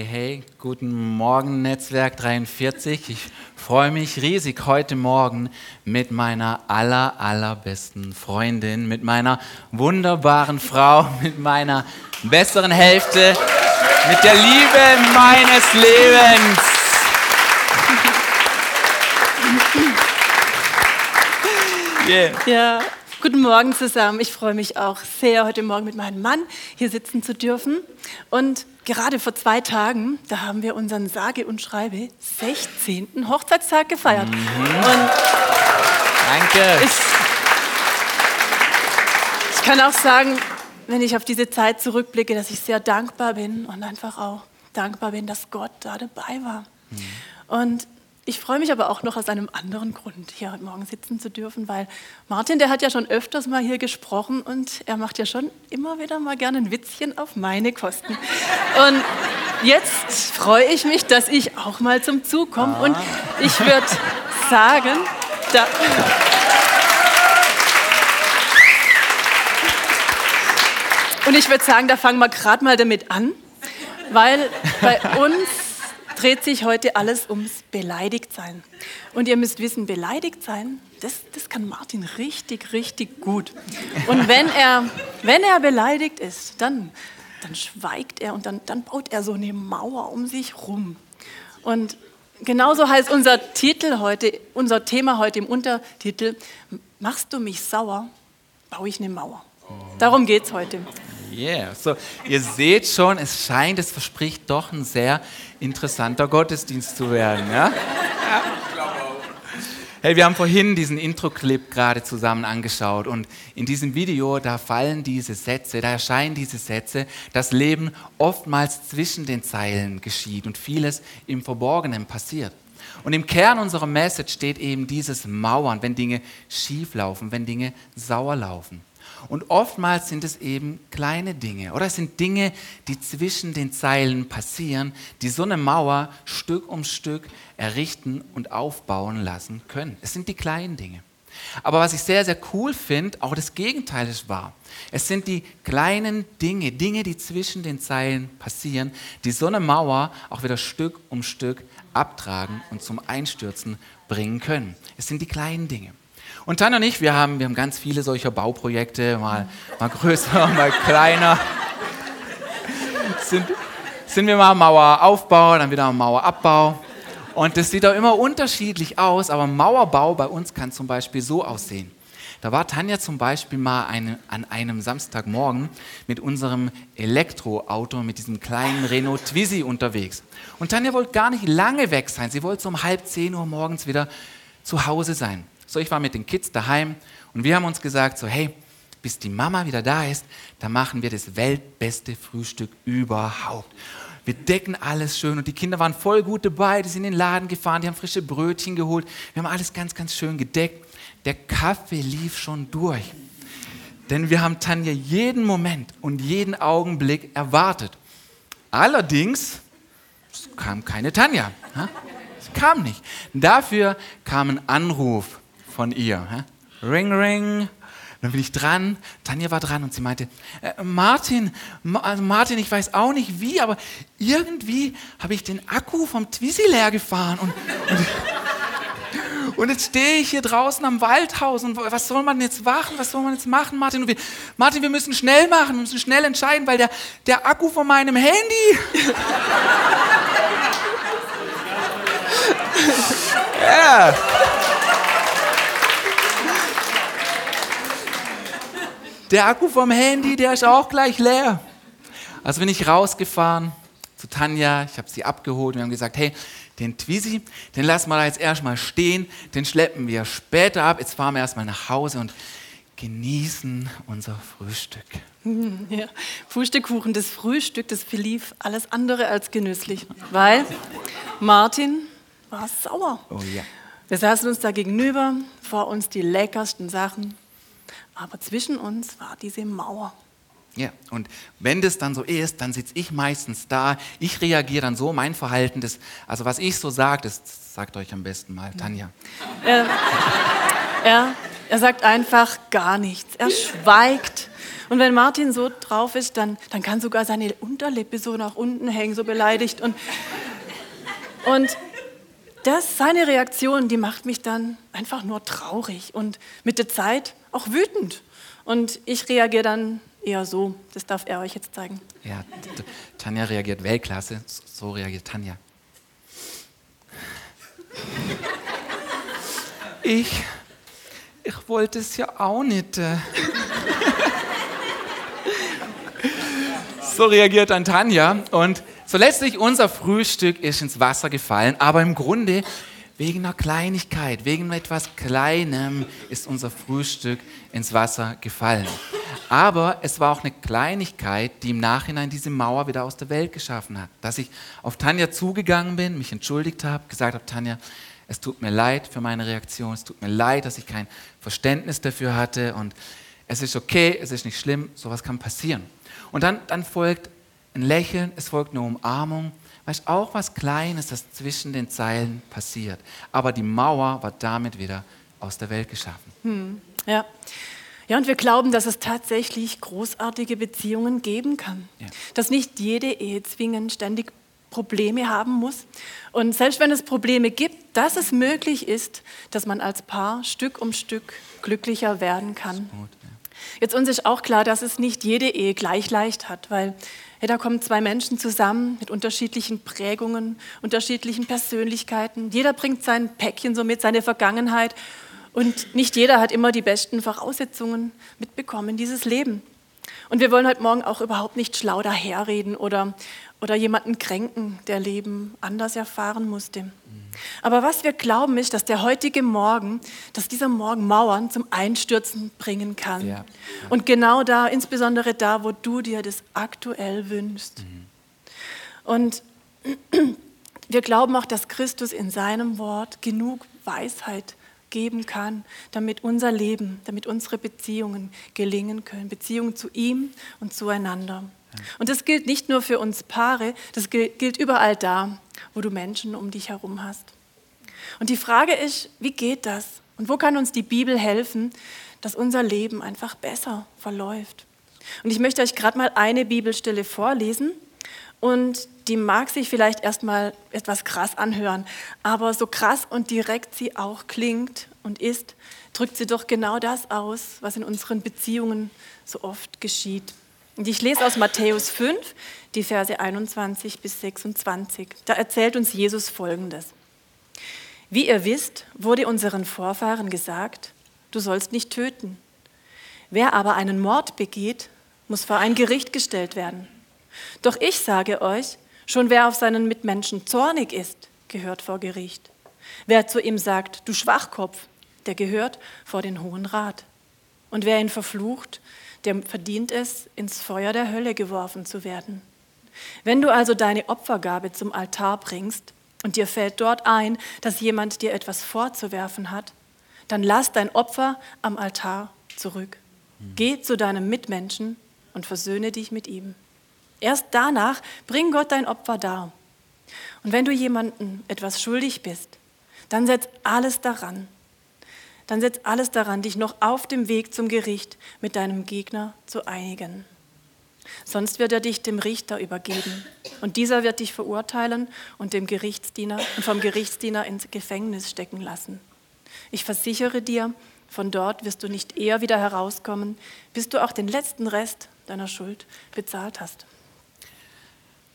Hey, hey, guten Morgen Netzwerk 43. Ich freue mich riesig heute Morgen mit meiner aller, allerbesten Freundin, mit meiner wunderbaren Frau, mit meiner besseren Hälfte, mit der Liebe meines Lebens. Yeah. Ja, guten Morgen zusammen. Ich freue mich auch sehr, heute Morgen mit meinem Mann hier sitzen zu dürfen. Und gerade vor zwei Tagen, da haben wir unseren sage und schreibe 16. Hochzeitstag gefeiert. Mhm. Und Danke. Ich, ich kann auch sagen, wenn ich auf diese Zeit zurückblicke, dass ich sehr dankbar bin und einfach auch dankbar bin, dass Gott da dabei war. Mhm. Und ich freue mich aber auch noch aus einem anderen Grund, hier heute Morgen sitzen zu dürfen, weil Martin, der hat ja schon öfters mal hier gesprochen und er macht ja schon immer wieder mal gerne ein Witzchen auf meine Kosten. Und jetzt freue ich mich, dass ich auch mal zum Zug komme und ich würde sagen, da und ich würde sagen, da fangen wir gerade mal damit an, weil bei uns dreht sich heute alles ums Beleidigtsein. Und ihr müsst wissen, beleidigt sein, das, das kann Martin richtig, richtig gut. Und wenn er, wenn er beleidigt ist, dann, dann schweigt er und dann, dann baut er so eine Mauer um sich rum. Und genauso heißt unser Titel heute, unser Thema heute im Untertitel, machst du mich sauer, baue ich eine Mauer. Darum geht es heute. Yeah, so ihr seht schon, es scheint, es verspricht doch ein sehr interessanter Gottesdienst zu werden. Ja? Hey, wir haben vorhin diesen Intro-Clip gerade zusammen angeschaut und in diesem Video, da fallen diese Sätze, da erscheinen diese Sätze, das Leben oftmals zwischen den Zeilen geschieht und vieles im Verborgenen passiert. Und im Kern unserer Message steht eben dieses Mauern, wenn Dinge schief laufen, wenn Dinge sauer laufen. Und oftmals sind es eben kleine Dinge oder es sind Dinge, die zwischen den Zeilen passieren, die so eine Mauer Stück um Stück errichten und aufbauen lassen können. Es sind die kleinen Dinge. Aber was ich sehr, sehr cool finde, auch das Gegenteil ist wahr. Es sind die kleinen Dinge, Dinge, die zwischen den Zeilen passieren, die so eine Mauer auch wieder Stück um Stück abtragen und zum Einstürzen bringen können. Es sind die kleinen Dinge. Und Tanja und ich, wir haben, wir haben ganz viele solcher Bauprojekte, mal, mal größer, mal kleiner. Sind, sind wir mal Maueraufbau, dann wieder Mauerabbau. Und das sieht auch immer unterschiedlich aus, aber Mauerbau bei uns kann zum Beispiel so aussehen. Da war Tanja zum Beispiel mal eine, an einem Samstagmorgen mit unserem Elektroauto, mit diesem kleinen Renault Twizy unterwegs. Und Tanja wollte gar nicht lange weg sein. Sie wollte so um halb zehn Uhr morgens wieder zu Hause sein. So, ich war mit den Kids daheim und wir haben uns gesagt, so, hey, bis die Mama wieder da ist, da machen wir das weltbeste Frühstück überhaupt. Wir decken alles schön und die Kinder waren voll gut dabei, die sind in den Laden gefahren, die haben frische Brötchen geholt, wir haben alles ganz, ganz schön gedeckt. Der Kaffee lief schon durch. Denn wir haben Tanja jeden Moment und jeden Augenblick erwartet. Allerdings kam keine Tanja. Es kam nicht. Dafür kam ein Anruf von ihr. Ring, ring. Dann bin ich dran, Tanja war dran und sie meinte, äh, Martin, Ma also Martin, ich weiß auch nicht wie, aber irgendwie habe ich den Akku vom Twizy leer gefahren und, und, und jetzt stehe ich hier draußen am Waldhaus und was soll man jetzt machen, was soll man jetzt machen, Martin? Wir, Martin, wir müssen schnell machen, wir müssen schnell entscheiden, weil der, der Akku von meinem Handy... ja. Der Akku vom Handy, der ist auch gleich leer. Also bin ich rausgefahren zu Tanja, ich habe sie abgeholt und wir haben gesagt, hey, den Twizy, den lassen wir da jetzt erstmal stehen, den schleppen wir später ab. Jetzt fahren wir erstmal nach Hause und genießen unser Frühstück. Ja, Frühstückkuchen, das Frühstück, das verlief alles andere als genüsslich, weil Martin war sauer. Oh ja. Wir saßen uns da gegenüber, vor uns die leckersten Sachen, aber zwischen uns war diese Mauer. Ja, und wenn das dann so ist, dann sitze ich meistens da. Ich reagiere dann so, mein Verhalten, das, also was ich so sage, das sagt euch am besten mal, Tanja. Er, er, er sagt einfach gar nichts. Er schweigt Und wenn Martin so drauf ist, dann, dann kann sogar seine Unterlippe so nach unten hängen, so beleidigt. Und, und das, seine Reaktion, die macht mich dann einfach nur traurig und mit der Zeit auch wütend. Und ich reagiere dann eher so. Das darf er euch jetzt zeigen. Ja, Tanja reagiert Weltklasse. So reagiert Tanja. Ich, ich wollte es ja auch nicht. Äh. so reagiert dann Tanja und so letztlich unser Frühstück ist ins Wasser gefallen, aber im Grunde wegen einer Kleinigkeit, wegen etwas Kleinem ist unser Frühstück ins Wasser gefallen. Aber es war auch eine Kleinigkeit, die im Nachhinein diese Mauer wieder aus der Welt geschaffen hat. Dass ich auf Tanja zugegangen bin, mich entschuldigt habe, gesagt habe, Tanja, es tut mir leid für meine Reaktion, es tut mir leid, dass ich kein Verständnis dafür hatte und es ist okay, es ist nicht schlimm, sowas kann passieren. Und dann, dann folgt ein Lächeln, es folgt eine Umarmung, weißt auch was Kleines, das zwischen den Zeilen passiert. Aber die Mauer war damit wieder aus der Welt geschaffen. Hm, ja. Ja, und wir glauben, dass es tatsächlich großartige Beziehungen geben kann. Ja. Dass nicht jede Ehe zwingend ständig Probleme haben muss. Und selbst wenn es Probleme gibt, dass es möglich ist, dass man als Paar Stück um Stück glücklicher werden kann. Gut, ja. Jetzt uns ist auch klar, dass es nicht jede Ehe gleich leicht hat, weil ja, da kommen zwei Menschen zusammen mit unterschiedlichen Prägungen, unterschiedlichen Persönlichkeiten. Jeder bringt sein Päckchen so mit, seine Vergangenheit. Und nicht jeder hat immer die besten Voraussetzungen mitbekommen, dieses Leben. Und wir wollen heute Morgen auch überhaupt nicht schlau daherreden oder, oder jemanden kränken, der Leben anders erfahren musste. Aber was wir glauben ist, dass der heutige Morgen, dass dieser Morgen Mauern zum Einstürzen bringen kann. Ja. Und genau da, insbesondere da, wo du dir das aktuell wünschst. Mhm. Und wir glauben auch, dass Christus in seinem Wort genug Weisheit geben kann, damit unser Leben, damit unsere Beziehungen gelingen können. Beziehungen zu ihm und zueinander. Und das gilt nicht nur für uns Paare, das gilt überall da, wo du Menschen um dich herum hast. Und die Frage ist, wie geht das? Und wo kann uns die Bibel helfen, dass unser Leben einfach besser verläuft? Und ich möchte euch gerade mal eine Bibelstelle vorlesen. Und die mag sich vielleicht erstmal etwas krass anhören, aber so krass und direkt sie auch klingt und ist, drückt sie doch genau das aus, was in unseren Beziehungen so oft geschieht. Und ich lese aus Matthäus 5, die Verse 21 bis 26. Da erzählt uns Jesus Folgendes. Wie ihr wisst, wurde unseren Vorfahren gesagt, du sollst nicht töten. Wer aber einen Mord begeht, muss vor ein Gericht gestellt werden. Doch ich sage euch, schon wer auf seinen Mitmenschen zornig ist, gehört vor Gericht. Wer zu ihm sagt, du Schwachkopf, der gehört vor den Hohen Rat. Und wer ihn verflucht, der verdient es, ins Feuer der Hölle geworfen zu werden. Wenn du also deine Opfergabe zum Altar bringst und dir fällt dort ein, dass jemand dir etwas vorzuwerfen hat, dann lass dein Opfer am Altar zurück. Geh zu deinem Mitmenschen und versöhne dich mit ihm. Erst danach bring Gott dein Opfer dar. Und wenn du jemandem etwas schuldig bist, dann setz alles daran. Dann setz alles daran, dich noch auf dem Weg zum Gericht mit deinem Gegner zu einigen. Sonst wird er dich dem Richter übergeben und dieser wird dich verurteilen und, dem Gerichtsdiener, und vom Gerichtsdiener ins Gefängnis stecken lassen. Ich versichere dir, von dort wirst du nicht eher wieder herauskommen, bis du auch den letzten Rest deiner Schuld bezahlt hast.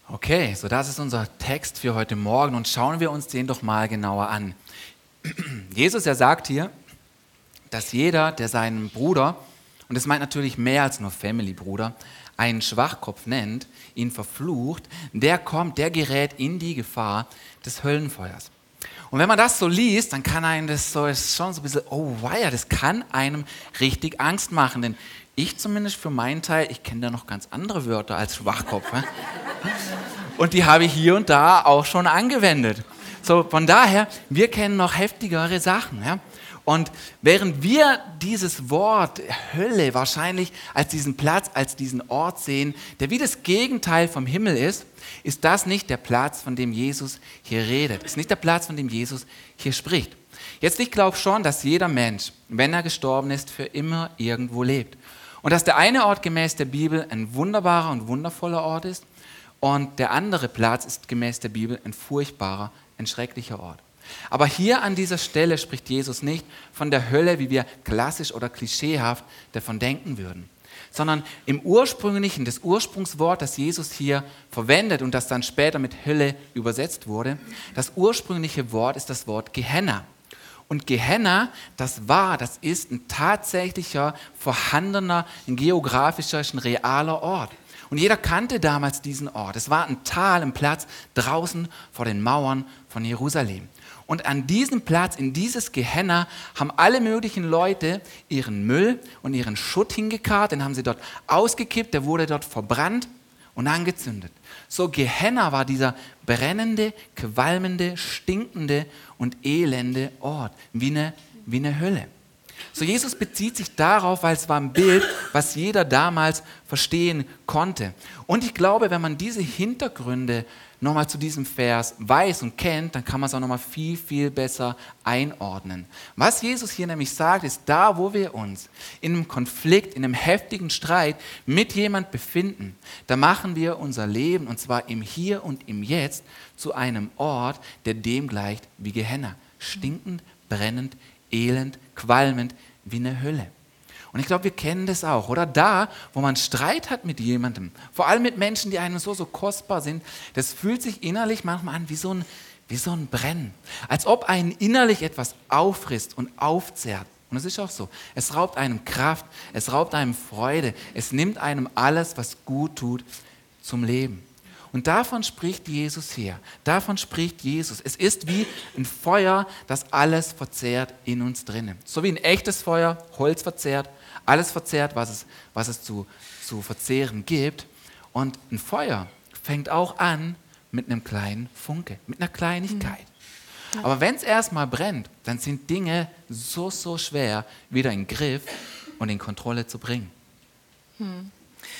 Okay, so das ist unser Text für heute Morgen und schauen wir uns den doch mal genauer an. Jesus, er sagt hier, dass jeder, der seinen Bruder, und das meint natürlich mehr als nur Family-Bruder, einen Schwachkopf nennt, ihn verflucht, der kommt, der gerät in die Gefahr des Höllenfeuers. Und wenn man das so liest, dann kann einem das so, ist schon so ein bisschen, oh weia, das kann einem richtig Angst machen. Denn ich zumindest für meinen Teil, ich kenne da noch ganz andere Wörter als Schwachkopf. Und die habe ich hier und da auch schon angewendet. So, von daher, wir kennen noch heftigere Sachen. Ja? Und während wir dieses Wort Hölle wahrscheinlich als diesen Platz, als diesen Ort sehen, der wie das Gegenteil vom Himmel ist, ist das nicht der Platz, von dem Jesus hier redet. Ist nicht der Platz, von dem Jesus hier spricht. Jetzt, ich glaube schon, dass jeder Mensch, wenn er gestorben ist, für immer irgendwo lebt. Und dass der eine Ort gemäß der Bibel ein wunderbarer und wundervoller Ort ist und der andere Platz ist gemäß der Bibel ein furchtbarer, ein schrecklicher Ort. Aber hier an dieser Stelle spricht Jesus nicht von der Hölle, wie wir klassisch oder klischeehaft davon denken würden, sondern im ursprünglichen, das Ursprungswort, das Jesus hier verwendet und das dann später mit Hölle übersetzt wurde, das ursprüngliche Wort ist das Wort Gehenna. Und Gehenna, das war, das ist ein tatsächlicher, vorhandener, geografischer, realer Ort. Und jeder kannte damals diesen Ort. Es war ein Tal, ein Platz draußen vor den Mauern von Jerusalem. Und an diesem Platz, in dieses Gehenna, haben alle möglichen Leute ihren Müll und ihren Schutt hingekarrt, den haben sie dort ausgekippt, der wurde dort verbrannt und angezündet. So Gehenna war dieser brennende, qualmende, stinkende und elende Ort, wie eine, wie eine Hölle. So Jesus bezieht sich darauf, weil es war ein Bild, was jeder damals verstehen konnte. Und ich glaube, wenn man diese Hintergründe nochmal zu diesem Vers weiß und kennt, dann kann man es auch nochmal viel, viel besser einordnen. Was Jesus hier nämlich sagt, ist, da wo wir uns in einem Konflikt, in einem heftigen Streit mit jemand befinden, da machen wir unser Leben, und zwar im Hier und im Jetzt, zu einem Ort, der dem gleicht wie Gehenna. Stinkend, brennend, elend, qualmend, wie eine Hölle. Und ich glaube, wir kennen das auch. Oder da, wo man Streit hat mit jemandem, vor allem mit Menschen, die einem so, so kostbar sind, das fühlt sich innerlich manchmal an wie so ein, wie so ein Brennen. Als ob einen innerlich etwas auffrisst und aufzehrt. Und es ist auch so. Es raubt einem Kraft, es raubt einem Freude, es nimmt einem alles, was gut tut, zum Leben. Und davon spricht Jesus hier. Davon spricht Jesus. Es ist wie ein Feuer, das alles verzehrt in uns drinnen. So wie ein echtes Feuer Holz verzehrt, alles verzehrt, was es, was es zu, zu verzehren gibt. Und ein Feuer fängt auch an mit einem kleinen Funke, mit einer Kleinigkeit. Mhm. Aber wenn es erstmal brennt, dann sind Dinge so, so schwer wieder in Griff und in Kontrolle zu bringen. Mhm.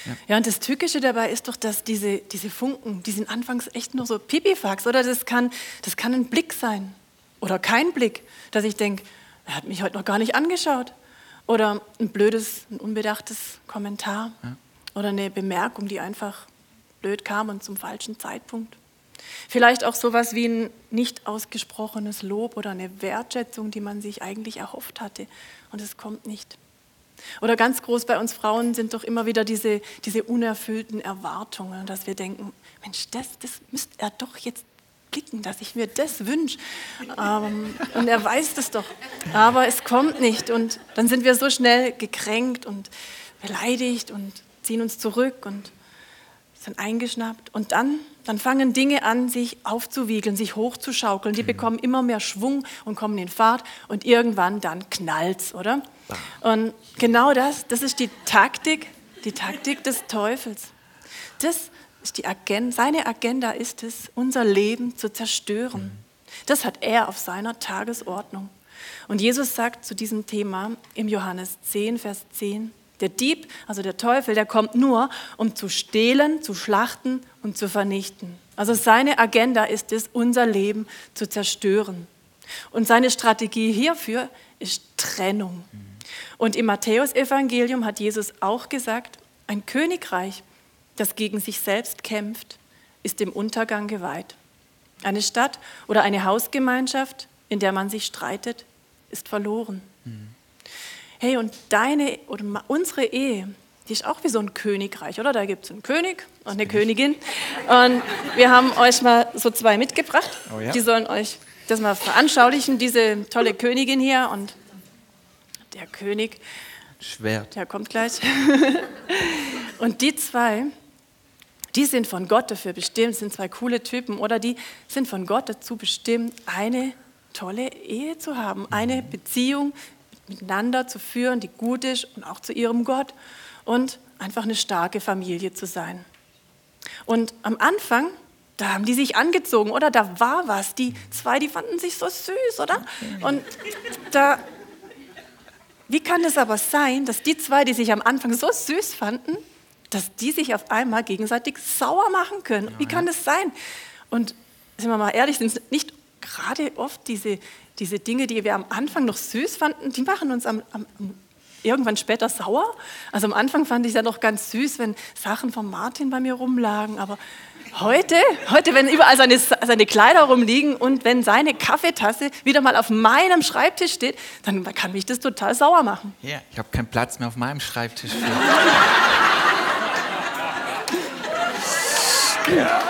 Ja. ja, und das Tückische dabei ist doch, dass diese, diese Funken, die sind anfangs echt nur so Pipifax, oder? Das kann, das kann ein Blick sein oder kein Blick, dass ich denke, er hat mich heute noch gar nicht angeschaut. Oder ein blödes, ein unbedachtes Kommentar ja. oder eine Bemerkung, die einfach blöd kam und zum falschen Zeitpunkt. Vielleicht auch sowas wie ein nicht ausgesprochenes Lob oder eine Wertschätzung, die man sich eigentlich erhofft hatte und es kommt nicht. Oder ganz groß bei uns Frauen sind doch immer wieder diese, diese unerfüllten Erwartungen, dass wir denken, Mensch, das, das müsste er doch jetzt blicken, dass ich mir das wünsche. Ähm, und er weiß das doch. Aber es kommt nicht. Und dann sind wir so schnell gekränkt und beleidigt und ziehen uns zurück und sind eingeschnappt. Und dann, dann fangen Dinge an, sich aufzuwiegeln, sich hochzuschaukeln. Die mhm. bekommen immer mehr Schwung und kommen in Fahrt. Und irgendwann dann knallt's, oder? Und genau das, das ist die Taktik, die Taktik des Teufels. Das Agenda, seine Agenda ist es, unser Leben zu zerstören. Das hat er auf seiner Tagesordnung. Und Jesus sagt zu diesem Thema im Johannes 10, Vers 10, der Dieb, also der Teufel, der kommt nur, um zu stehlen, zu schlachten und zu vernichten. Also seine Agenda ist es, unser Leben zu zerstören. Und seine Strategie hierfür ist Trennung. Und im Matthäusevangelium hat Jesus auch gesagt, ein Königreich, das gegen sich selbst kämpft, ist dem Untergang geweiht. Eine Stadt oder eine Hausgemeinschaft, in der man sich streitet, ist verloren. Mhm. Hey, und deine oder unsere Ehe, die ist auch wie so ein Königreich, oder? Da gibt es einen König und eine Königin. Und wir haben euch mal so zwei mitgebracht. Oh ja. Die sollen euch das mal veranschaulichen, diese tolle Königin hier und der König. Schwert. Der kommt gleich. und die zwei, die sind von Gott dafür bestimmt, sind zwei coole Typen, oder die sind von Gott dazu bestimmt, eine tolle Ehe zu haben, eine mhm. Beziehung miteinander zu führen, die gut ist und auch zu ihrem Gott und einfach eine starke Familie zu sein. Und am Anfang, da haben die sich angezogen, oder? Da war was. Die zwei, die fanden sich so süß, oder? Und da wie kann es aber sein, dass die zwei, die sich am Anfang so süß fanden, dass die sich auf einmal gegenseitig sauer machen können? Wie kann das sein? Und sind wir mal ehrlich, sind es nicht gerade oft diese, diese Dinge, die wir am Anfang noch süß fanden, die machen uns am, am, irgendwann später sauer. Also am Anfang fand ich es ja noch ganz süß, wenn Sachen von Martin bei mir rumlagen, aber heute, heute, wenn überall seine, seine Kleider rumliegen und wenn seine Kaffeetasse wieder mal auf meinem Schreibtisch steht, dann kann mich das total sauer machen. Ja, ich habe keinen Platz mehr auf meinem Schreibtisch. ja.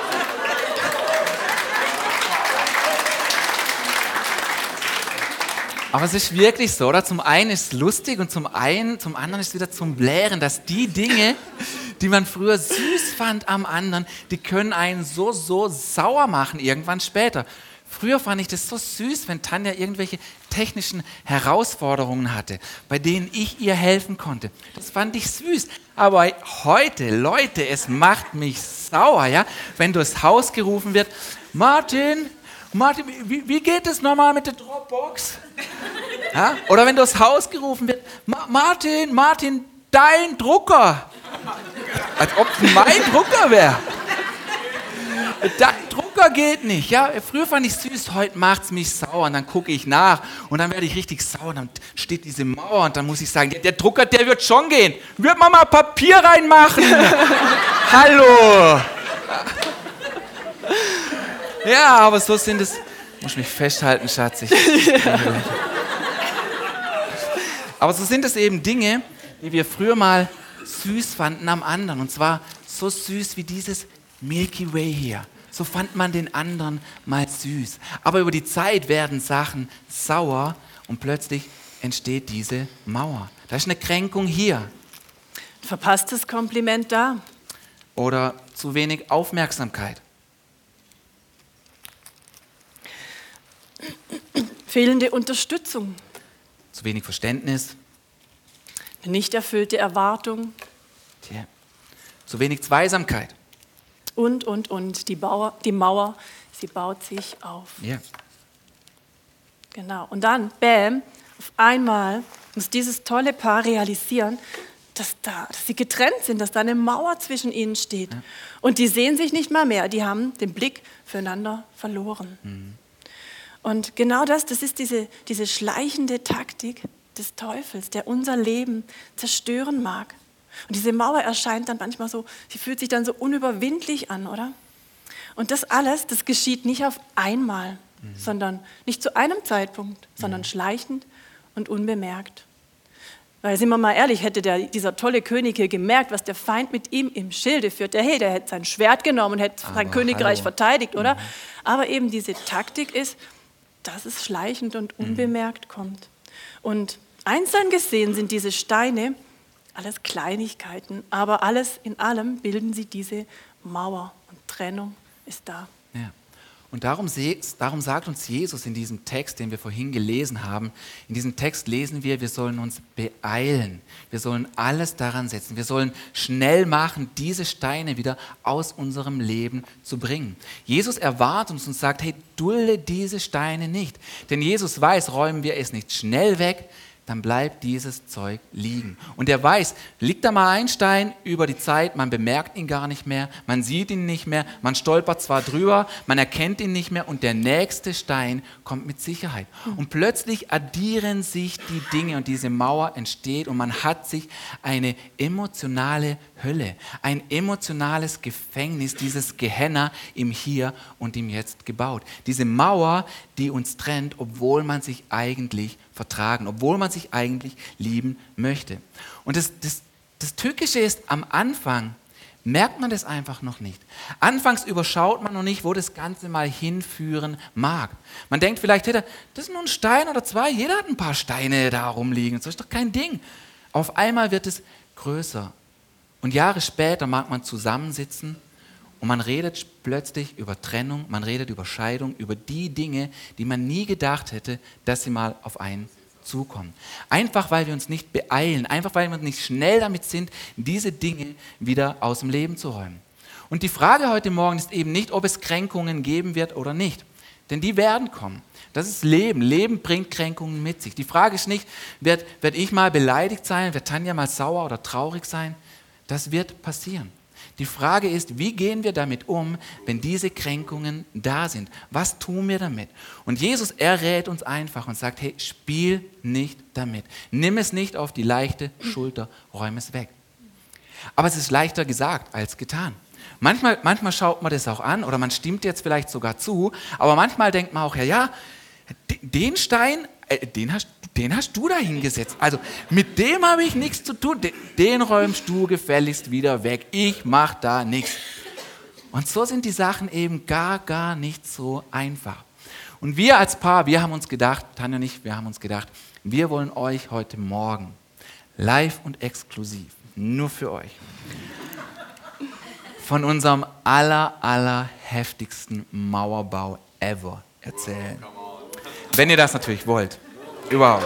Aber es ist wirklich so, oder? Zum einen ist es lustig und zum einen, zum anderen ist es wieder zum Blären, dass die Dinge, die man früher süß fand am anderen, die können einen so, so sauer machen irgendwann später. Früher fand ich das so süß, wenn Tanja irgendwelche technischen Herausforderungen hatte, bei denen ich ihr helfen konnte. Das fand ich süß. Aber heute, Leute, es macht mich sauer, ja, wenn durchs Haus gerufen wird, Martin, Martin, wie, wie geht es nochmal mit der Dropbox? Ja? Oder wenn durchs Haus gerufen wird, Martin, Martin, dein Drucker. Als ob mein Drucker wäre. Dein Drucker geht nicht. Ja? Früher fand ich süß, heute macht es mich sauer. Und dann gucke ich nach und dann werde ich richtig sauer. Und dann steht diese Mauer und dann muss ich sagen, der, der Drucker, der wird schon gehen. Wird man mal Papier reinmachen? Hallo. Ja, aber so sind es. Muss mich festhalten, Schatz. Ich, aber so sind es eben Dinge, die wir früher mal süß fanden am anderen. Und zwar so süß wie dieses Milky Way hier. So fand man den anderen mal süß. Aber über die Zeit werden Sachen sauer und plötzlich entsteht diese Mauer. Da ist eine Kränkung hier. Verpasstes Kompliment da. Oder zu wenig Aufmerksamkeit. Fehlende Unterstützung. Zu wenig Verständnis. Eine nicht erfüllte Erwartung. Tja. Zu wenig Zweisamkeit. Und, und, und. Die, Bauer, die Mauer, sie baut sich auf. Ja. Genau. Und dann, bam, auf einmal muss dieses tolle Paar realisieren, dass, da, dass sie getrennt sind, dass da eine Mauer zwischen ihnen steht. Ja. Und die sehen sich nicht mal mehr. Die haben den Blick füreinander verloren. Mhm. Und genau das, das ist diese, diese schleichende Taktik des Teufels, der unser Leben zerstören mag. Und diese Mauer erscheint dann manchmal so, sie fühlt sich dann so unüberwindlich an, oder? Und das alles, das geschieht nicht auf einmal, mhm. sondern nicht zu einem Zeitpunkt, sondern mhm. schleichend und unbemerkt. Weil, sind wir mal ehrlich, hätte der, dieser tolle König hier gemerkt, was der Feind mit ihm im Schilde führt, der, hey, der hätte sein Schwert genommen und hätte sein Königreich hallo. verteidigt, oder? Mhm. Aber eben diese Taktik ist, dass es schleichend und mhm. unbemerkt kommt. Und einzeln gesehen sind diese Steine alles Kleinigkeiten, aber alles in allem bilden sie diese Mauer und Trennung ist da. Ja. Und darum, darum, sagt uns Jesus in diesem Text, den wir vorhin gelesen haben, in diesem Text lesen wir, wir sollen uns beeilen, wir sollen alles daran setzen, wir sollen schnell machen, diese Steine wieder aus unserem Leben zu bringen. Jesus erwartet uns und sagt, hey, dulde diese Steine nicht. Denn Jesus weiß, räumen wir es nicht schnell weg, dann bleibt dieses Zeug liegen. Und er weiß, liegt da mal ein Stein über die Zeit, man bemerkt ihn gar nicht mehr, man sieht ihn nicht mehr, man stolpert zwar drüber, man erkennt ihn nicht mehr und der nächste Stein kommt mit Sicherheit. Und plötzlich addieren sich die Dinge und diese Mauer entsteht und man hat sich eine emotionale Hölle, ein emotionales Gefängnis, dieses Gehenna im Hier und im Jetzt gebaut. Diese Mauer, die uns trennt, obwohl man sich eigentlich vertragen, obwohl man sich eigentlich lieben möchte. Und das, das, das Tückische ist, am Anfang merkt man das einfach noch nicht. Anfangs überschaut man noch nicht, wo das Ganze mal hinführen mag. Man denkt vielleicht, das ist nur ein Stein oder zwei, jeder hat ein paar Steine da rumliegen, das ist doch kein Ding. Auf einmal wird es größer. Und Jahre später mag man zusammensitzen und man redet plötzlich über Trennung, man redet über Scheidung, über die Dinge, die man nie gedacht hätte, dass sie mal auf einen zukommen. Einfach weil wir uns nicht beeilen, einfach weil wir nicht schnell damit sind, diese Dinge wieder aus dem Leben zu räumen. Und die Frage heute Morgen ist eben nicht, ob es Kränkungen geben wird oder nicht. Denn die werden kommen. Das ist Leben. Leben bringt Kränkungen mit sich. Die Frage ist nicht, wird, wird ich mal beleidigt sein, wird Tanja mal sauer oder traurig sein? Das wird passieren. Die Frage ist, wie gehen wir damit um, wenn diese Kränkungen da sind? Was tun wir damit? Und Jesus, er rät uns einfach und sagt, hey, spiel nicht damit. Nimm es nicht auf die leichte Schulter, räum es weg. Aber es ist leichter gesagt als getan. Manchmal, manchmal schaut man das auch an oder man stimmt jetzt vielleicht sogar zu, aber manchmal denkt man auch, ja, ja, den Stein, äh, den, hast, den hast du da hingesetzt. Also mit dem habe ich nichts zu tun. Den, räumst du gefälligst wieder weg. Ich mache da nichts. Und so sind die Sachen eben gar, gar nicht so einfach. Und wir als Paar, wir haben uns gedacht, Tanja und ich, wir haben uns gedacht, wir wollen euch heute Morgen live und exklusiv, nur für euch, von unserem aller, aller heftigsten Mauerbau ever erzählen. Wenn ihr das natürlich wollt. Überhaupt.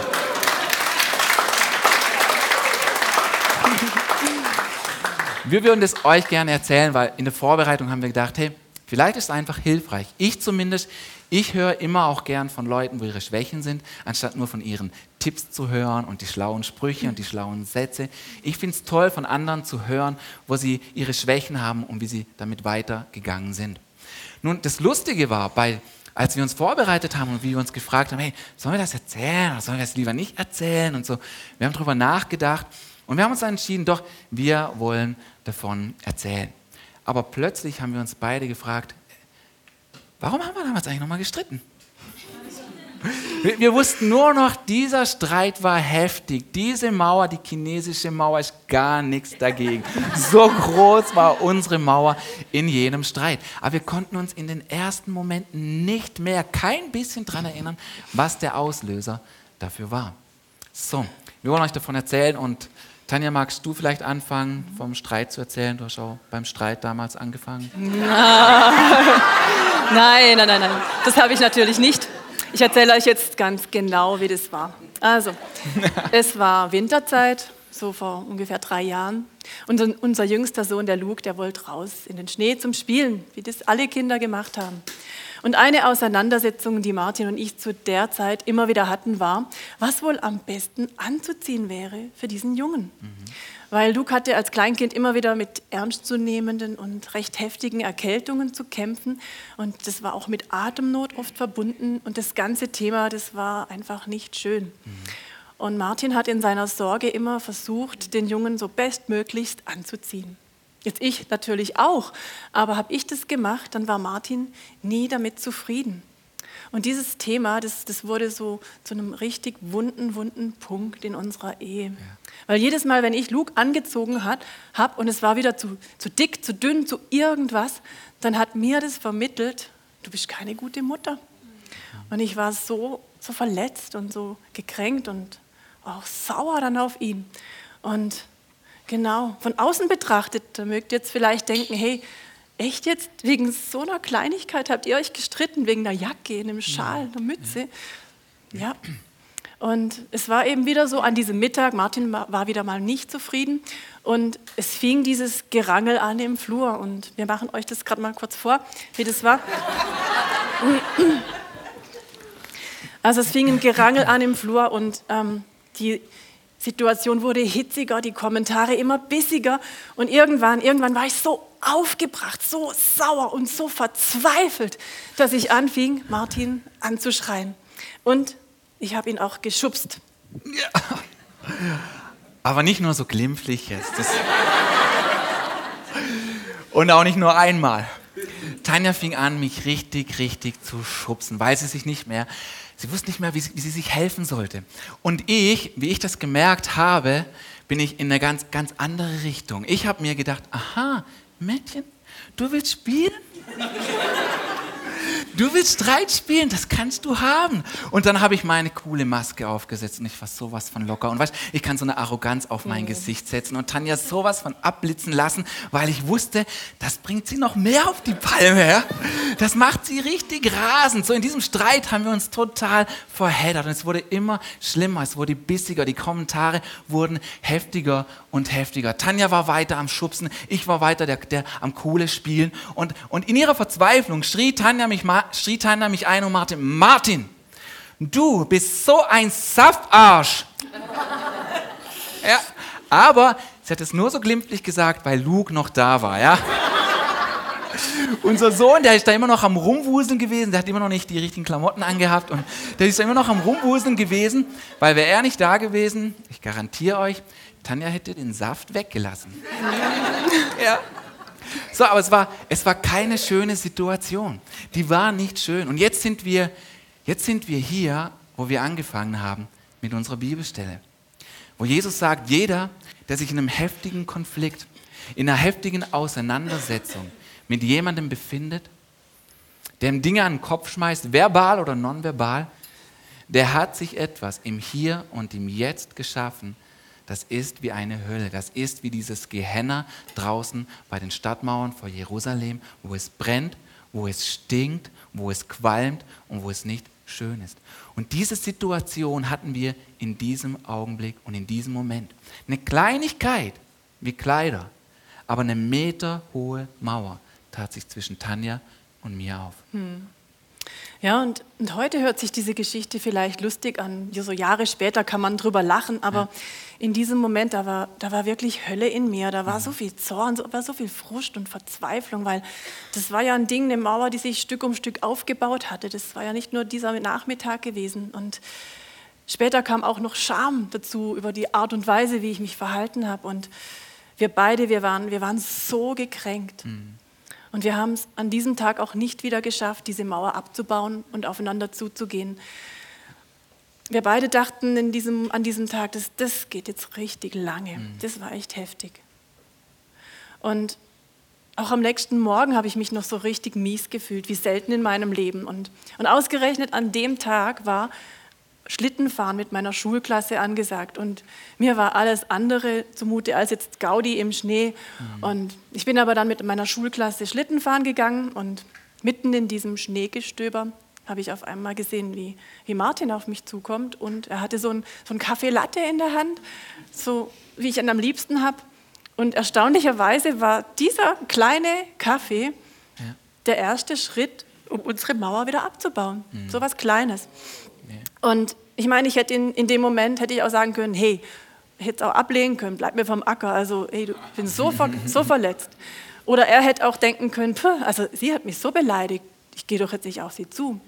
Wir würden es euch gerne erzählen, weil in der Vorbereitung haben wir gedacht, hey, vielleicht ist es einfach hilfreich. Ich zumindest, ich höre immer auch gern von Leuten, wo ihre Schwächen sind, anstatt nur von ihren Tipps zu hören und die schlauen Sprüche und die schlauen Sätze. Ich finde es toll, von anderen zu hören, wo sie ihre Schwächen haben und wie sie damit weitergegangen sind. Nun, das Lustige war, bei als wir uns vorbereitet haben und wie wir uns gefragt haben, hey, sollen wir das erzählen oder sollen wir das lieber nicht erzählen und so. Wir haben darüber nachgedacht und wir haben uns dann entschieden, doch, wir wollen davon erzählen. Aber plötzlich haben wir uns beide gefragt, warum haben wir damals eigentlich nochmal gestritten? Wir, wir, wussten nur noch, dieser Streit war heftig. Diese Mauer, die chinesische Mauer, ist gar nichts dagegen. So groß war unsere Mauer in jenem Streit. Aber wir konnten uns in den ersten Momenten nicht mehr, kein bisschen daran erinnern, was der Auslöser dafür war. So, wir wollen euch davon erzählen und Tanja, magst du vielleicht anfangen, vom Streit zu erzählen? Du hast auch beim Streit damals angefangen. Nein, nein, nein, nein. Das habe ich natürlich nicht. Ich erzähle euch jetzt ganz genau, wie das war. Also, es war Winterzeit, so vor ungefähr drei Jahren. Und unser jüngster Sohn, der Luke, der wollte raus in den Schnee zum Spielen, wie das alle Kinder gemacht haben. Und eine Auseinandersetzung, die Martin und ich zu der Zeit immer wieder hatten, war, was wohl am besten anzuziehen wäre für diesen Jungen. Mhm. Weil Luke hatte als Kleinkind immer wieder mit ernstzunehmenden und recht heftigen Erkältungen zu kämpfen. Und das war auch mit Atemnot oft verbunden. Und das ganze Thema, das war einfach nicht schön. Mhm. Und Martin hat in seiner Sorge immer versucht, den Jungen so bestmöglichst anzuziehen. Jetzt ich natürlich auch, aber habe ich das gemacht, dann war Martin nie damit zufrieden. Und dieses Thema, das, das wurde so zu einem richtig wunden, wunden Punkt in unserer Ehe. Ja. Weil jedes Mal, wenn ich Luke angezogen habe und es war wieder zu, zu dick, zu dünn, zu irgendwas, dann hat mir das vermittelt, du bist keine gute Mutter. Und ich war so, so verletzt und so gekränkt und auch sauer dann auf ihn. Und genau, von außen betrachtet, da mögt ihr jetzt vielleicht denken, hey, echt jetzt wegen so einer Kleinigkeit habt ihr euch gestritten, wegen einer Jacke, einem Schal, einer Mütze? Ja. Und es war eben wieder so an diesem Mittag, Martin war wieder mal nicht zufrieden und es fing dieses Gerangel an im Flur und wir machen euch das gerade mal kurz vor, wie das war. Also es fing ein Gerangel an im Flur und ähm, die Situation wurde hitziger, die Kommentare immer bissiger und irgendwann, irgendwann war ich so aufgebracht, so sauer und so verzweifelt, dass ich anfing, Martin anzuschreien. Und ich habe ihn auch geschubst. Ja. Aber nicht nur so glimpflich jetzt. Und auch nicht nur einmal. Tanja fing an, mich richtig, richtig zu schubsen, weil sie sich nicht mehr Sie wusste nicht mehr, wie sie, wie sie sich helfen sollte. Und ich, wie ich das gemerkt habe, bin ich in eine ganz, ganz andere Richtung. Ich habe mir gedacht, aha, Mädchen, du willst spielen? Du willst Streit spielen, das kannst du haben. Und dann habe ich meine coole Maske aufgesetzt und ich war sowas von locker. Und weißt, ich kann so eine Arroganz auf mein mhm. Gesicht setzen und Tanja sowas von abblitzen lassen, weil ich wusste, das bringt sie noch mehr auf die Palme. Ja? Das macht sie richtig rasend. So in diesem Streit haben wir uns total verheddert und es wurde immer schlimmer, es wurde bissiger, die Kommentare wurden heftiger und heftiger. Tanja war weiter am Schubsen, ich war weiter der, der am Kohle spielen und, und in ihrer Verzweiflung schrie Tanja mich mal schrie Tanja mich ein und machte, Martin, du bist so ein Saftarsch. ja, aber Sie hat es nur so glimpflich gesagt, weil Luke noch da war, ja. Unser Sohn, der ist da immer noch am Rumwuseln gewesen, der hat immer noch nicht die richtigen Klamotten angehabt und der ist da immer noch am Rumwuseln gewesen, weil wäre er nicht da gewesen, ich garantiere euch, Tanja hätte den Saft weggelassen. ja. So, aber es war, es war keine schöne Situation. Die war nicht schön. Und jetzt sind wir, jetzt sind wir hier, wo wir angefangen haben mit unserer Bibelstelle. Wo Jesus sagt, jeder, der sich in einem heftigen Konflikt, in einer heftigen Auseinandersetzung mit jemandem befindet, der ihm Dinge an den Kopf schmeißt, verbal oder nonverbal, der hat sich etwas im Hier und im Jetzt geschaffen, das ist wie eine Hölle. Das ist wie dieses Gehenna draußen bei den Stadtmauern vor Jerusalem, wo es brennt, wo es stinkt, wo es qualmt und wo es nicht schön ist. Und diese Situation hatten wir in diesem Augenblick und in diesem Moment. Eine Kleinigkeit wie Kleider, aber eine meterhohe Mauer tat sich zwischen Tanja und mir auf. Hm. Ja, und, und heute hört sich diese Geschichte vielleicht lustig an. So Jahre später kann man drüber lachen, aber ja. in diesem Moment, da war, da war wirklich Hölle in mir. Da war mhm. so viel Zorn, da war so viel Frust und Verzweiflung, weil das war ja ein Ding, eine Mauer, die sich Stück um Stück aufgebaut hatte. Das war ja nicht nur dieser Nachmittag gewesen. Und später kam auch noch Scham dazu über die Art und Weise, wie ich mich verhalten habe. Und wir beide, wir waren, wir waren so gekränkt. Mhm. Und wir haben es an diesem Tag auch nicht wieder geschafft, diese Mauer abzubauen und aufeinander zuzugehen. Wir beide dachten diesem, an diesem Tag, das, das geht jetzt richtig lange. Mhm. Das war echt heftig. Und auch am nächsten Morgen habe ich mich noch so richtig mies gefühlt, wie selten in meinem Leben. Und, und ausgerechnet an dem Tag war Schlittenfahren mit meiner Schulklasse angesagt und mir war alles andere zumute als jetzt Gaudi im Schnee. Mhm. Und ich bin aber dann mit meiner Schulklasse Schlittenfahren gegangen und mitten in diesem Schneegestöber habe ich auf einmal gesehen, wie, wie Martin auf mich zukommt und er hatte so ein, so ein Kaffee Latte in der Hand, so wie ich ihn am liebsten habe. Und erstaunlicherweise war dieser kleine Kaffee ja. der erste Schritt, um unsere Mauer wieder abzubauen. Mhm. So was Kleines. Und ich meine, ich hätte in, in dem Moment hätte ich auch sagen können, hey, hätte es auch ablehnen können, bleib mir vom Acker, also hey, du, ich bin so, ver, so verletzt. Oder er hätte auch denken können, also sie hat mich so beleidigt, ich gehe doch jetzt nicht auf sie zu.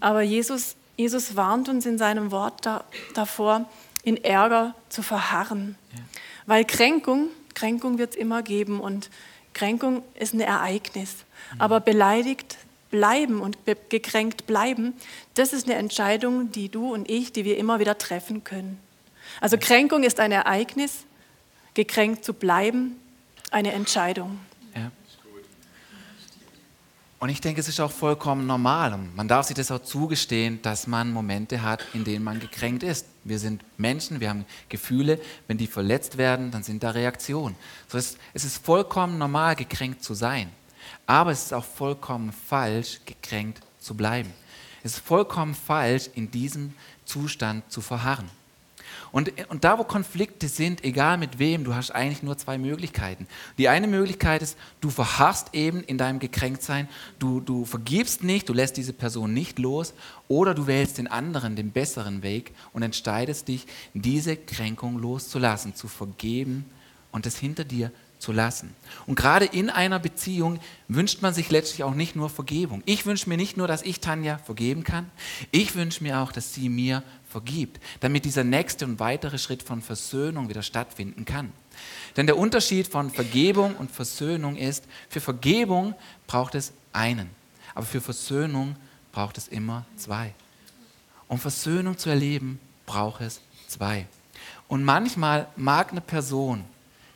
Aber Jesus, Jesus warnt uns in seinem Wort da, davor, in Ärger zu verharren. Ja. Weil Kränkung, Kränkung wird es immer geben und Kränkung ist ein Ereignis. Mhm. Aber beleidigt bleiben und gekränkt bleiben, das ist eine Entscheidung, die du und ich, die wir immer wieder treffen können. Also Kränkung ist ein Ereignis, gekränkt zu bleiben, eine Entscheidung. Ja. Und ich denke, es ist auch vollkommen normal. Und man darf sich das auch zugestehen, dass man Momente hat, in denen man gekränkt ist. Wir sind Menschen, wir haben Gefühle. Wenn die verletzt werden, dann sind da Reaktionen. So ist, es ist vollkommen normal, gekränkt zu sein. Aber es ist auch vollkommen falsch, gekränkt zu bleiben. Es ist vollkommen falsch, in diesem Zustand zu verharren. Und, und da, wo Konflikte sind, egal mit wem, du hast eigentlich nur zwei Möglichkeiten. Die eine Möglichkeit ist, du verharrst eben in deinem Gekränktsein, du, du vergibst nicht, du lässt diese Person nicht los, oder du wählst den anderen, den besseren Weg und entscheidest dich, diese Kränkung loszulassen, zu vergeben und es hinter dir zu lassen. Und gerade in einer Beziehung wünscht man sich letztlich auch nicht nur Vergebung. Ich wünsche mir nicht nur, dass ich Tanja vergeben kann, ich wünsche mir auch, dass sie mir vergibt, damit dieser nächste und weitere Schritt von Versöhnung wieder stattfinden kann. Denn der Unterschied von Vergebung und Versöhnung ist, für Vergebung braucht es einen, aber für Versöhnung braucht es immer zwei. Um Versöhnung zu erleben, braucht es zwei. Und manchmal mag eine Person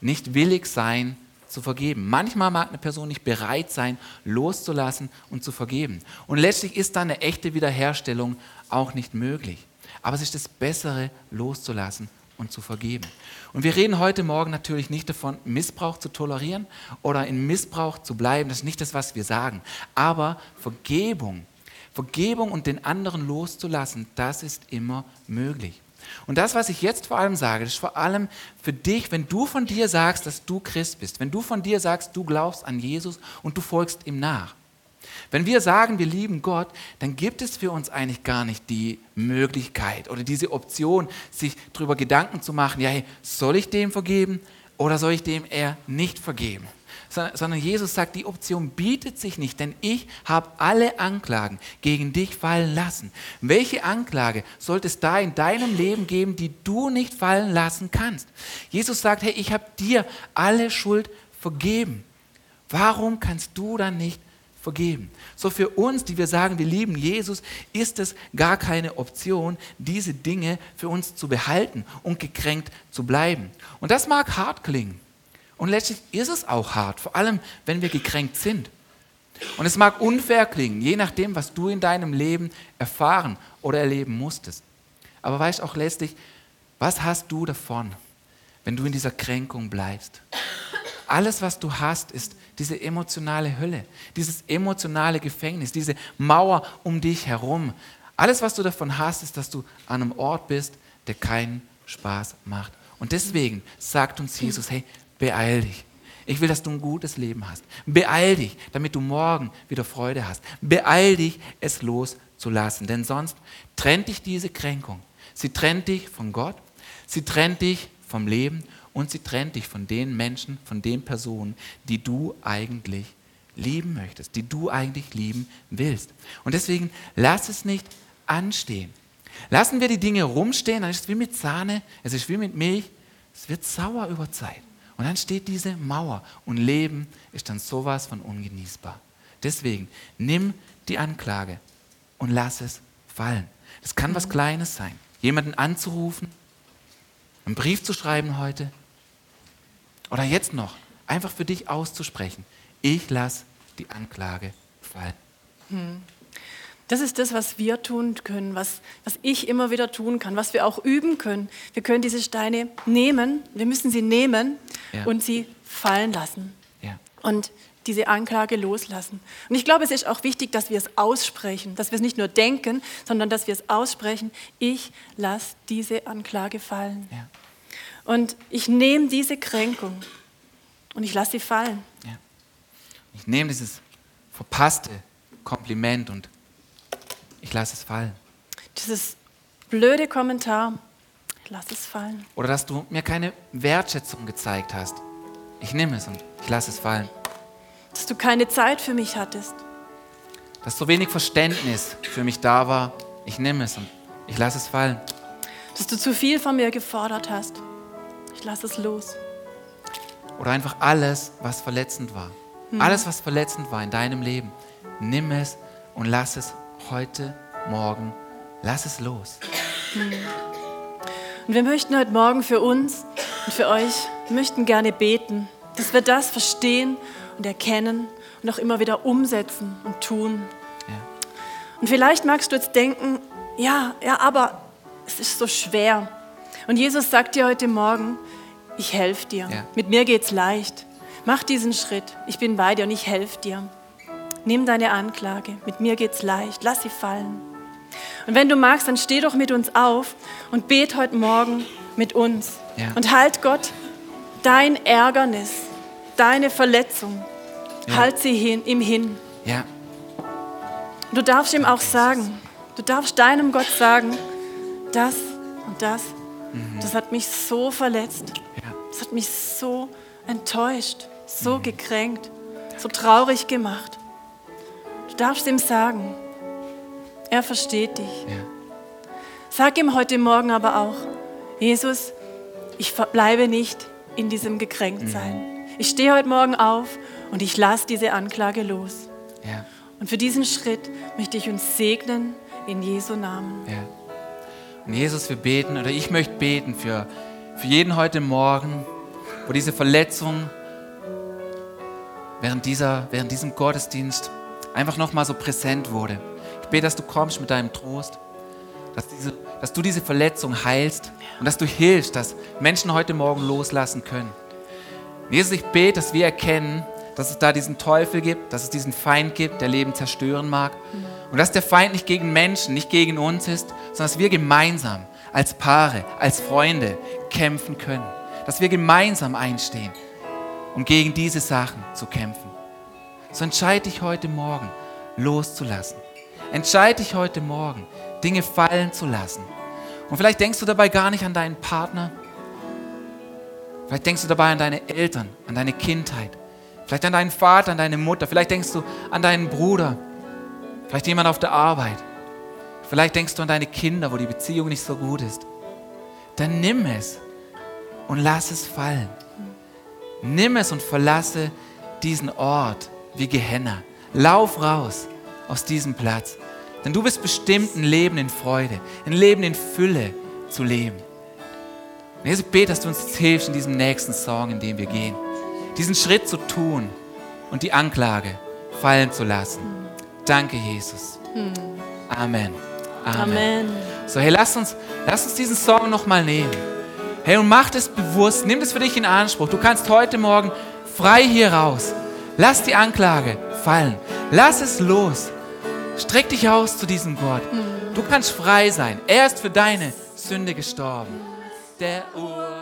nicht willig sein zu vergeben. Manchmal mag eine Person nicht bereit sein, loszulassen und zu vergeben. Und letztlich ist dann eine echte Wiederherstellung auch nicht möglich. Aber es ist das Bessere, loszulassen und zu vergeben. Und wir reden heute Morgen natürlich nicht davon, Missbrauch zu tolerieren oder in Missbrauch zu bleiben. Das ist nicht das, was wir sagen. Aber Vergebung, Vergebung und den anderen loszulassen, das ist immer möglich. Und das, was ich jetzt vor allem sage, das ist vor allem für dich, wenn du von dir sagst, dass du Christ bist, wenn du von dir sagst, du glaubst an Jesus und du folgst ihm nach. Wenn wir sagen, wir lieben Gott, dann gibt es für uns eigentlich gar nicht die Möglichkeit oder diese Option, sich darüber Gedanken zu machen, ja, hey, soll ich dem vergeben oder soll ich dem eher nicht vergeben? Sondern Jesus sagt, die Option bietet sich nicht, denn ich habe alle Anklagen gegen dich fallen lassen. Welche Anklage sollte es da in deinem Leben geben, die du nicht fallen lassen kannst? Jesus sagt, hey, ich habe dir alle Schuld vergeben. Warum kannst du dann nicht vergeben? So für uns, die wir sagen, wir lieben Jesus, ist es gar keine Option, diese Dinge für uns zu behalten und gekränkt zu bleiben. Und das mag hart klingen. Und letztlich ist es auch hart, vor allem wenn wir gekränkt sind. Und es mag unfair klingen, je nachdem, was du in deinem Leben erfahren oder erleben musstest. Aber weißt auch letztlich, was hast du davon, wenn du in dieser Kränkung bleibst? Alles, was du hast, ist diese emotionale Hölle, dieses emotionale Gefängnis, diese Mauer um dich herum. Alles, was du davon hast, ist, dass du an einem Ort bist, der keinen Spaß macht. Und deswegen sagt uns Jesus, hey, beeil dich. Ich will, dass du ein gutes Leben hast. Beeil dich, damit du morgen wieder Freude hast. Beeil dich, es loszulassen, denn sonst trennt dich diese Kränkung. Sie trennt dich von Gott, sie trennt dich vom Leben und sie trennt dich von den Menschen, von den Personen, die du eigentlich lieben möchtest, die du eigentlich lieben willst. Und deswegen lass es nicht anstehen. Lassen wir die Dinge rumstehen, dann ist es wie mit Sahne, es ist wie mit Milch, es wird sauer über Zeit. Und dann steht diese Mauer und Leben ist dann sowas von ungenießbar. Deswegen nimm die Anklage und lass es fallen. Das kann was Kleines sein. Jemanden anzurufen, einen Brief zu schreiben heute, oder jetzt noch, einfach für dich auszusprechen, ich lasse die Anklage fallen. Hm. Das ist das, was wir tun können, was, was ich immer wieder tun kann, was wir auch üben können. Wir können diese Steine nehmen, wir müssen sie nehmen ja. und sie fallen lassen. Ja. Und diese Anklage loslassen. Und ich glaube, es ist auch wichtig, dass wir es aussprechen, dass wir es nicht nur denken, sondern dass wir es aussprechen. Ich lasse diese Anklage fallen. Ja. Und ich nehme diese Kränkung und ich lasse sie fallen. Ja. Ich nehme dieses verpasste Kompliment und ich lasse es fallen. Dieses blöde Kommentar, ich lasse es fallen. Oder dass du mir keine Wertschätzung gezeigt hast. Ich nehme es und ich lasse es fallen. Dass du keine Zeit für mich hattest. Dass so wenig Verständnis für mich da war. Ich nehme es und ich lasse es fallen. Dass du zu viel von mir gefordert hast. Ich lasse es los. Oder einfach alles, was verletzend war. Hm. Alles, was verletzend war in deinem Leben. Nimm es und lass es heute, morgen, lass es los. Und wir möchten heute Morgen für uns und für euch, möchten gerne beten, dass wir das verstehen und erkennen und auch immer wieder umsetzen und tun. Ja. Und vielleicht magst du jetzt denken, ja, ja, aber es ist so schwer. Und Jesus sagt dir heute Morgen, ich helfe dir. Ja. Mit mir geht's leicht. Mach diesen Schritt. Ich bin bei dir und ich helfe dir. Nimm deine Anklage. Mit mir geht's leicht. Lass sie fallen. Und wenn du magst, dann steh doch mit uns auf und bet heute Morgen mit uns. Ja. Und halt Gott dein Ärgernis, deine Verletzung, ja. halt sie hin, ihm hin. Ja. Du darfst ihm auch sagen, du darfst deinem Gott sagen, das und das, mhm. das hat mich so verletzt. Das hat mich so enttäuscht, so mhm. gekränkt, so traurig gemacht. Du darfst ihm sagen, er versteht dich. Ja. Sag ihm heute Morgen aber auch, Jesus, ich bleibe nicht in diesem Gekränktsein. Mhm. Ich stehe heute Morgen auf und ich lasse diese Anklage los. Ja. Und für diesen Schritt möchte ich uns segnen in Jesu Namen. Ja. Und Jesus, wir beten, oder ich möchte beten für für jeden heute Morgen, wo diese Verletzung während, dieser, während diesem Gottesdienst einfach nochmal so präsent wurde. Ich bete, dass du kommst mit deinem Trost, dass, diese, dass du diese Verletzung heilst und dass du hilfst, dass Menschen heute Morgen loslassen können. Jesus, ich bete, dass wir erkennen, dass es da diesen Teufel gibt, dass es diesen Feind gibt, der Leben zerstören mag. Und dass der Feind nicht gegen Menschen, nicht gegen uns ist, sondern dass wir gemeinsam als Paare, als Freunde kämpfen können. Dass wir gemeinsam einstehen, um gegen diese Sachen zu kämpfen. So entscheide dich heute Morgen loszulassen. Entscheide dich heute Morgen, Dinge fallen zu lassen. Und vielleicht denkst du dabei gar nicht an deinen Partner. Vielleicht denkst du dabei an deine Eltern, an deine Kindheit. Vielleicht an deinen Vater, an deine Mutter. Vielleicht denkst du an deinen Bruder. Vielleicht jemand auf der Arbeit. Vielleicht denkst du an deine Kinder, wo die Beziehung nicht so gut ist. Dann nimm es und lass es fallen. Nimm es und verlasse diesen Ort wie Gehenna. Lauf raus aus diesem Platz. Denn du bist bestimmt, ein Leben in Freude, ein Leben in Fülle zu leben. Und Jesus, bete, dass du uns jetzt hilfst in diesem nächsten Song, in dem wir gehen. Diesen Schritt zu tun und die Anklage fallen zu lassen. Danke, Jesus. Amen. Amen. Amen. So, hey, lass uns, lass uns diesen Song nochmal nehmen. Hey, und mach das bewusst, nimm das für dich in Anspruch. Du kannst heute Morgen frei hier raus. Lass die Anklage fallen. Lass es los. Streck dich aus zu diesem Gott. Du kannst frei sein. Er ist für deine Sünde gestorben. Der Ur